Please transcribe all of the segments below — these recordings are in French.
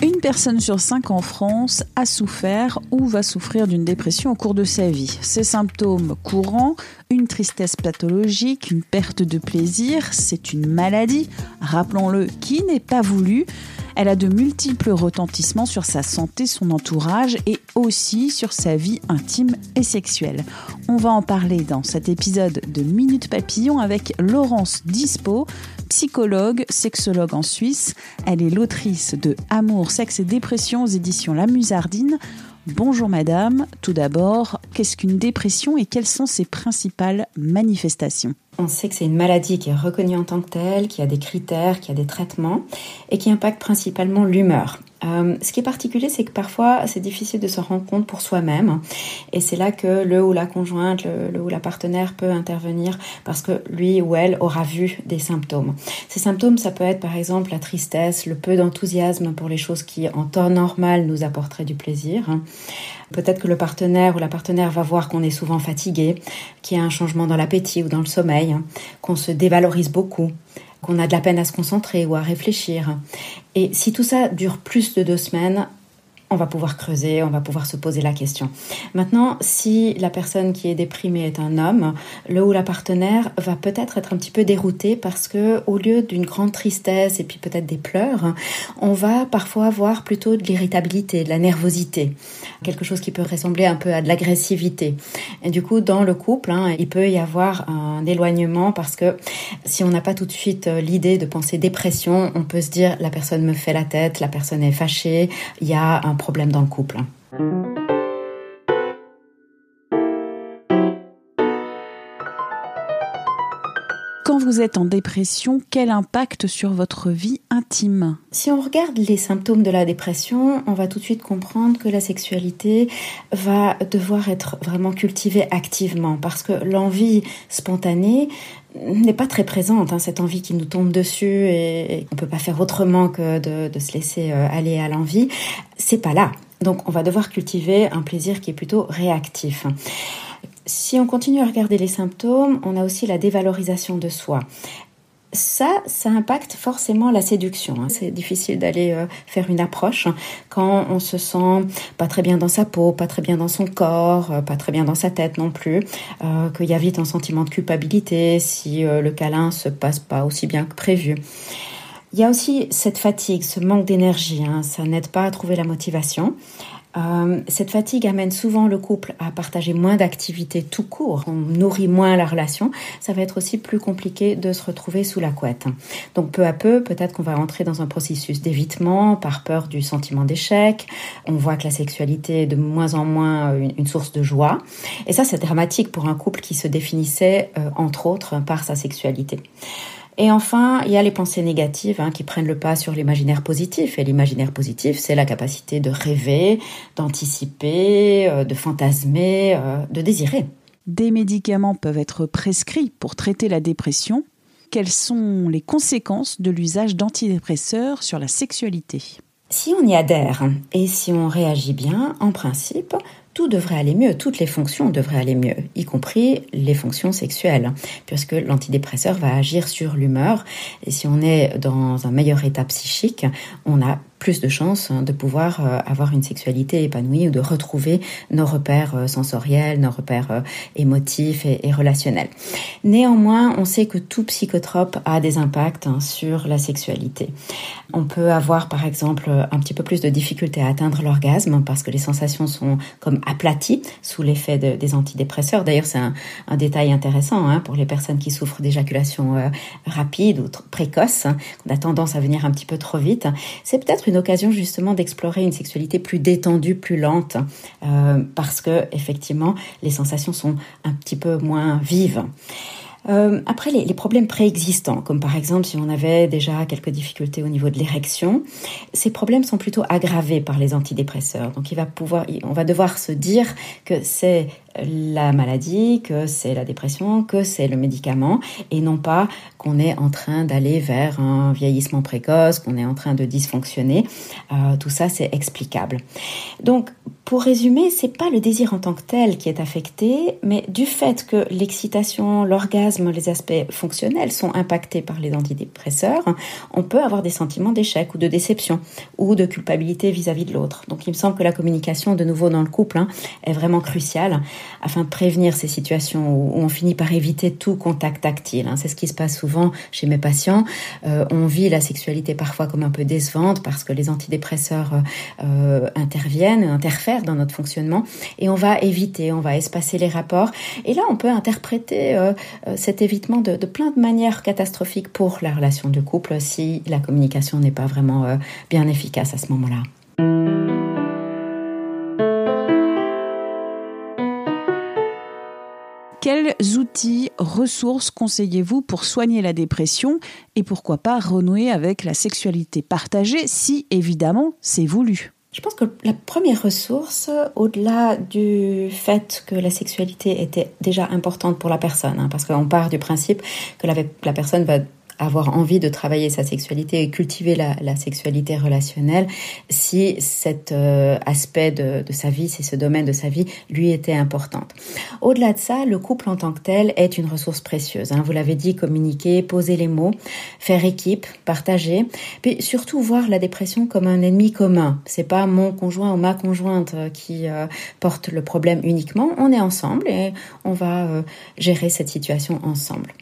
Une personne sur cinq en France a souffert ou va souffrir d'une dépression au cours de sa vie. Ces symptômes courants, une tristesse pathologique, une perte de plaisir, c'est une maladie, rappelons-le, qui n'est pas voulue. Elle a de multiples retentissements sur sa santé, son entourage et aussi sur sa vie intime et sexuelle. On va en parler dans cet épisode de Minute Papillon avec Laurence Dispo, psychologue, sexologue en Suisse. Elle est l'autrice de Amour, sexe et dépression aux éditions La Musardine. Bonjour madame, tout d'abord, qu'est-ce qu'une dépression et quelles sont ses principales manifestations? On sait que c'est une maladie qui est reconnue en tant que telle, qui a des critères, qui a des traitements et qui impacte principalement l'humeur. Euh, ce qui est particulier, c'est que parfois c'est difficile de se rendre compte pour soi-même, et c'est là que le ou la conjointe, le, ou la partenaire peut intervenir parce que lui ou elle aura vu des symptômes. Ces symptômes, ça peut être par exemple la tristesse, le peu d'enthousiasme pour les choses qui en temps normal nous apporteraient du plaisir. Peut-être que le partenaire ou la partenaire va voir qu'on est souvent fatigué, qu'il y a un changement dans l'appétit ou dans le sommeil, qu'on se dévalorise beaucoup, qu'on a de la peine à se concentrer ou à réfléchir. Et si tout ça dure plus de deux semaines, on va pouvoir creuser, on va pouvoir se poser la question. Maintenant, si la personne qui est déprimée est un homme, le ou la partenaire va peut-être être un petit peu dérouté parce que au lieu d'une grande tristesse et puis peut-être des pleurs, on va parfois avoir plutôt de l'irritabilité, de la nervosité, quelque chose qui peut ressembler un peu à de l'agressivité. Et du coup, dans le couple, hein, il peut y avoir un éloignement parce que si on n'a pas tout de suite euh, l'idée de penser dépression, on peut se dire la personne me fait la tête, la personne est fâchée, il y a un problème dans le couple. Quand vous êtes en dépression, quel impact sur votre vie intime? Si on regarde les symptômes de la dépression, on va tout de suite comprendre que la sexualité va devoir être vraiment cultivée activement parce que l'envie spontanée n'est pas très présente, hein, cette envie qui nous tombe dessus et, on ne peut pas faire autrement que de, se laisser euh, aller à l'envie, c'est pas là. Donc on va devoir cultiver un plaisir qui est plutôt réactif. Si on continue à regarder les symptômes, on a aussi la dévalorisation de soi ça, ça impacte forcément la séduction. Hein. C'est difficile d'aller euh, faire une approche quand on se sent pas très bien dans sa peau, pas très bien dans son corps, euh, pas très bien dans sa tête non plus, euh, qu'il y a vite un sentiment de culpabilité si le câlin se passe pas aussi bien que prévu. Il y a aussi cette fatigue, ce manque d'énergie, hein. ça n'aide pas à trouver la motivation. Euh, cette fatigue amène souvent le couple à partager moins d'activités tout court, on nourrit moins la relation, ça va être aussi plus compliqué de se retrouver sous la couette. Donc peu à peu, peut-être qu'on va entrer dans un processus d'évitement par peur du sentiment d'échec, on voit que la sexualité est de moins en moins une, source de joie, et ça c'est dramatique pour un couple qui se définissait euh, entre autres par sa sexualité. Et enfin, il y a les pensées négatives hein, qui prennent le pas sur l'imaginaire positif. Et l'imaginaire positif, c'est la capacité de rêver, d'anticiper, euh, de fantasmer, euh, de désirer. Des médicaments peuvent être prescrits pour traiter la dépression. Quelles sont les conséquences de l'usage d'antidépresseurs sur la sexualité? Si on y adhère et si on réagit bien, en principe, tout devrait aller mieux, toutes les fonctions devraient aller mieux, y compris les fonctions sexuelles, puisque l'antidépresseur va agir sur l'humeur. Et si on est dans un meilleur état psychique, on a plus de chances hein, de pouvoir euh, avoir une sexualité épanouie ou de retrouver nos repères euh, sensoriels, nos repères euh, émotifs et, relationnels. Néanmoins, on sait que tout psychotrope a des impacts hein, sur la sexualité. On peut avoir par exemple un petit peu plus de difficulté à atteindre l'orgasme parce que les sensations sont comme aplaties sous l'effet des antidépresseurs. D'ailleurs, c'est un, détail intéressant hein, pour les personnes qui souffrent d'éjaculation rapide ou précoce. On a tendance à venir un petit peu trop vite. C'est peut-être une occasion justement d'explorer une sexualité plus détendue, plus lente, euh, parce que effectivement les sensations sont un petit peu moins vives. Euh, après, les, problèmes préexistants, comme par exemple si on avait déjà quelques difficultés au niveau de l'érection, ces problèmes sont plutôt aggravés par les antidépresseurs. Donc, on va devoir se dire que c'est la maladie, que c'est la dépression, que c'est le médicament, et non pas qu'on est en train d'aller vers un vieillissement précoce, qu'on est en train de dysfonctionner. Euh, tout ça, c'est explicable. Donc, pour résumer, c'est pas le désir en tant que tel qui est affecté, mais du fait que l'excitation, l'orgasme, les aspects fonctionnels sont impactés par les antidépresseurs, on peut avoir des sentiments d'échec ou de déception ou de culpabilité vis-à-vis de l'autre. Donc, il me semble que la communication, de nouveau dans le couple, hein, est vraiment cruciale afin de prévenir ces situations où on finit par éviter tout contact tactile. Hein. C'est ce qui se passe souvent chez mes patients. Euh, on vit la sexualité parfois comme un peu décevante parce que les antidépresseurs euh, euh, interviennent, interfèrent dans notre fonctionnement et on va éviter, on va espacer les rapports. Et là, on peut interpréter cet évitement de, de, plein de manières catastrophiques pour la relation de couple si la communication n'est pas vraiment bien efficace à ce moment-là. Outils, ressources conseillez-vous pour soigner la dépression et pourquoi pas renouer avec la sexualité partagée si évidemment c'est voulu? Je pense que la première ressource, au-delà du fait que la sexualité était déjà importante pour la personne, hein, parce qu'on part du principe que la, la personne va avoir envie de travailler sa sexualité et cultiver la, la sexualité relationnelle si cet euh, aspect de, de, sa vie, si ce domaine de sa vie lui était importante. Au-delà de ça, le couple en tant que tel est une ressource précieuse. Hein. Vous l'avez dit, communiquer, poser les mots, faire équipe, partager, puis surtout voir la dépression comme un ennemi commun. C'est pas mon conjoint ou ma conjointe euh, qui euh, porte le problème uniquement. On est ensemble et on va gérer cette situation ensemble.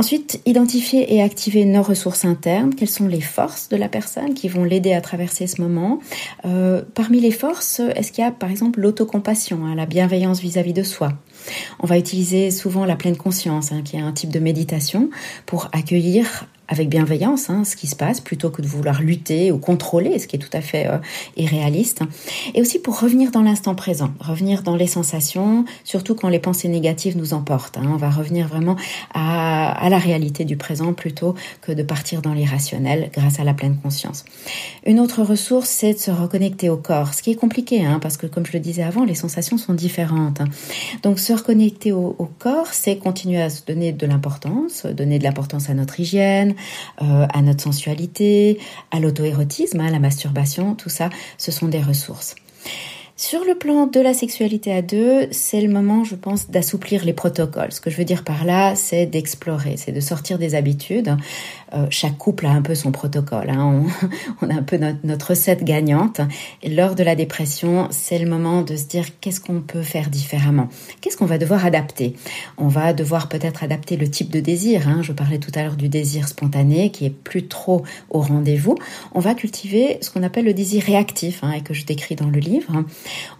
Ensuite, identifier et activer nos ressources internes. Quelles sont les forces de la personne qui vont l'aider à traverser ce moment? Euh, Parmi les forces, est-ce qu'il y a par exemple l'autocompassion, hein, la bienveillance vis-à-vis de soi? On va utiliser souvent la pleine conscience, hein, qui est un type de méditation, pour accueillir avec bienveillance hein, ce qui se passe plutôt que de vouloir lutter ou contrôler, ce qui est tout à fait euh, irréaliste. Et aussi pour revenir dans l'instant présent, revenir dans les sensations, surtout quand les pensées négatives nous emportent. Hein. On va revenir vraiment à, à, la réalité du présent plutôt que de partir dans l'irrationnel grâce à la pleine conscience. Une autre ressource, c'est de se reconnecter au corps, ce qui est compliqué hein, parce que comme je le disais avant, les sensations sont différentes. Donc se reconnecter au, au corps, c'est continuer à se donner de l'importance, donner de l'importance à notre hygiène, euh, à notre sensualité, à l'auto-érotisme, à hein, la masturbation, tout ça, ce sont des ressources. Sur le plan de la sexualité à deux, c'est le moment, je pense, d'assouplir les protocoles. Ce que je veux dire par là, c'est d'explorer, c'est de sortir des habitudes. Euh, chaque couple a un peu son protocole. Hein. On, a un peu notre, recette gagnante. Et lors de la dépression, c'est le moment de se dire qu'est-ce qu'on peut faire différemment? Qu'est-ce qu'on va devoir adapter? On va devoir peut-être adapter le type de désir. Hein. Je parlais tout à l'heure du désir spontané qui est plus trop au rendez-vous. On va cultiver ce qu'on appelle le désir réactif hein, et que je décris dans le livre.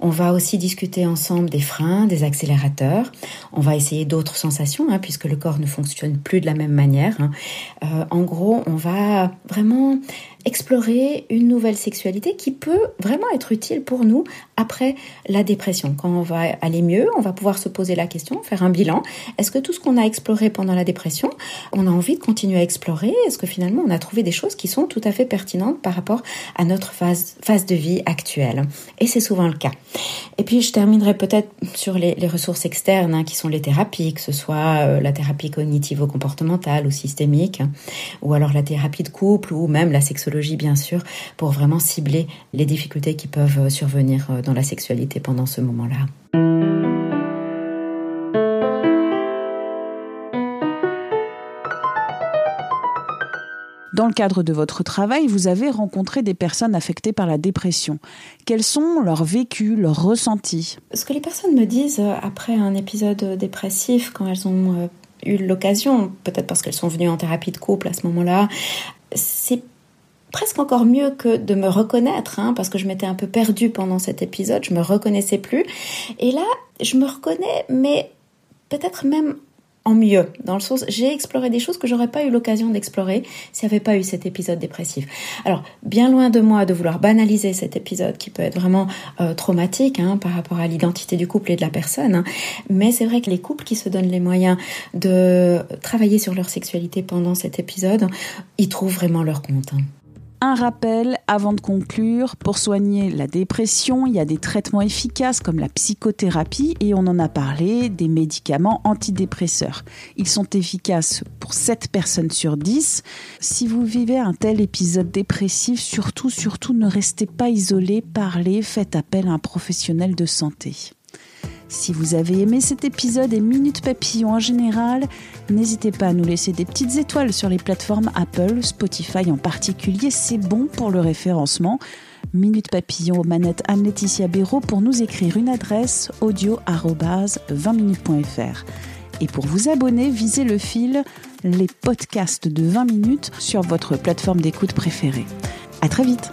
On va aussi discuter ensemble des freins, des accélérateurs. On va essayer d'autres sensations, hein, puisque le corps ne fonctionne plus de la même manière. Hein. Euh, en gros, on va vraiment explorer une nouvelle sexualité qui peut vraiment être utile pour nous après la dépression. Quand on va aller mieux, on va pouvoir se poser la question, faire un bilan. Est-ce que tout ce qu'on a exploré pendant la dépression, on a envie de continuer à explorer? Est-ce que finalement on a trouvé des choses qui sont tout à fait pertinentes par rapport à notre phase, phase de vie actuelle? Et c'est souvent le cas. Et puis je terminerai peut-être sur les, ressources externes hein, qui sont les thérapies, que ce soit euh, la thérapie cognitivo-comportementale ou systémique, ou alors la thérapie de couple ou même la sexologie bien sûr, pour vraiment cibler les difficultés qui peuvent euh, survenir euh, dans la sexualité pendant ce moment-là. Dans le cadre de votre travail, vous avez rencontré des personnes affectées par la dépression. Quels sont leurs vécus, leurs ressentis? Ce que les personnes me disent euh, après un épisode dépressif, quand elles ont eu l'occasion, peut-être parce qu'elles sont venues en thérapie de couple à ce moment-là, c'est presque encore mieux que de me reconnaître, hein, parce que je m'étais un peu perdue pendant cet épisode, je me reconnaissais plus. Et là, je me reconnais, mais peut-être même en mieux, dans le sens, j'ai exploré des choses que j'aurais pas eu l'occasion d'explorer s'il n'y avait pas eu cet épisode dépressif. Alors, bien loin de moi de vouloir banaliser cet épisode qui peut être vraiment euh, traumatique hein, par rapport à l'identité du couple et de la personne, hein. mais c'est vrai que les couples qui se donnent les moyens de travailler sur leur sexualité pendant cet épisode, ils trouvent vraiment leur compte. Un rappel avant de conclure, pour soigner la dépression, il y a des traitements efficaces comme la psychothérapie et on en a parlé, des médicaments antidépresseurs. Ils sont efficaces pour 7 personnes sur 10. Si vous vivez un tel épisode dépressif, surtout, surtout ne restez pas isolé, parlez, faites appel à un professionnel de santé. Si vous avez aimé cet épisode et Minute Papillon en général, n'hésitez pas à nous laisser des petites étoiles sur les plateformes Apple, Spotify en particulier, c'est bon pour le référencement. Minute Papillon aux manettes Anne-Laetitia Béraud pour nous écrire une adresse audio-20minutes.fr. Et pour vous abonner, visez le fil les podcasts de 20 minutes sur votre plateforme d'écoute préférée. À très vite!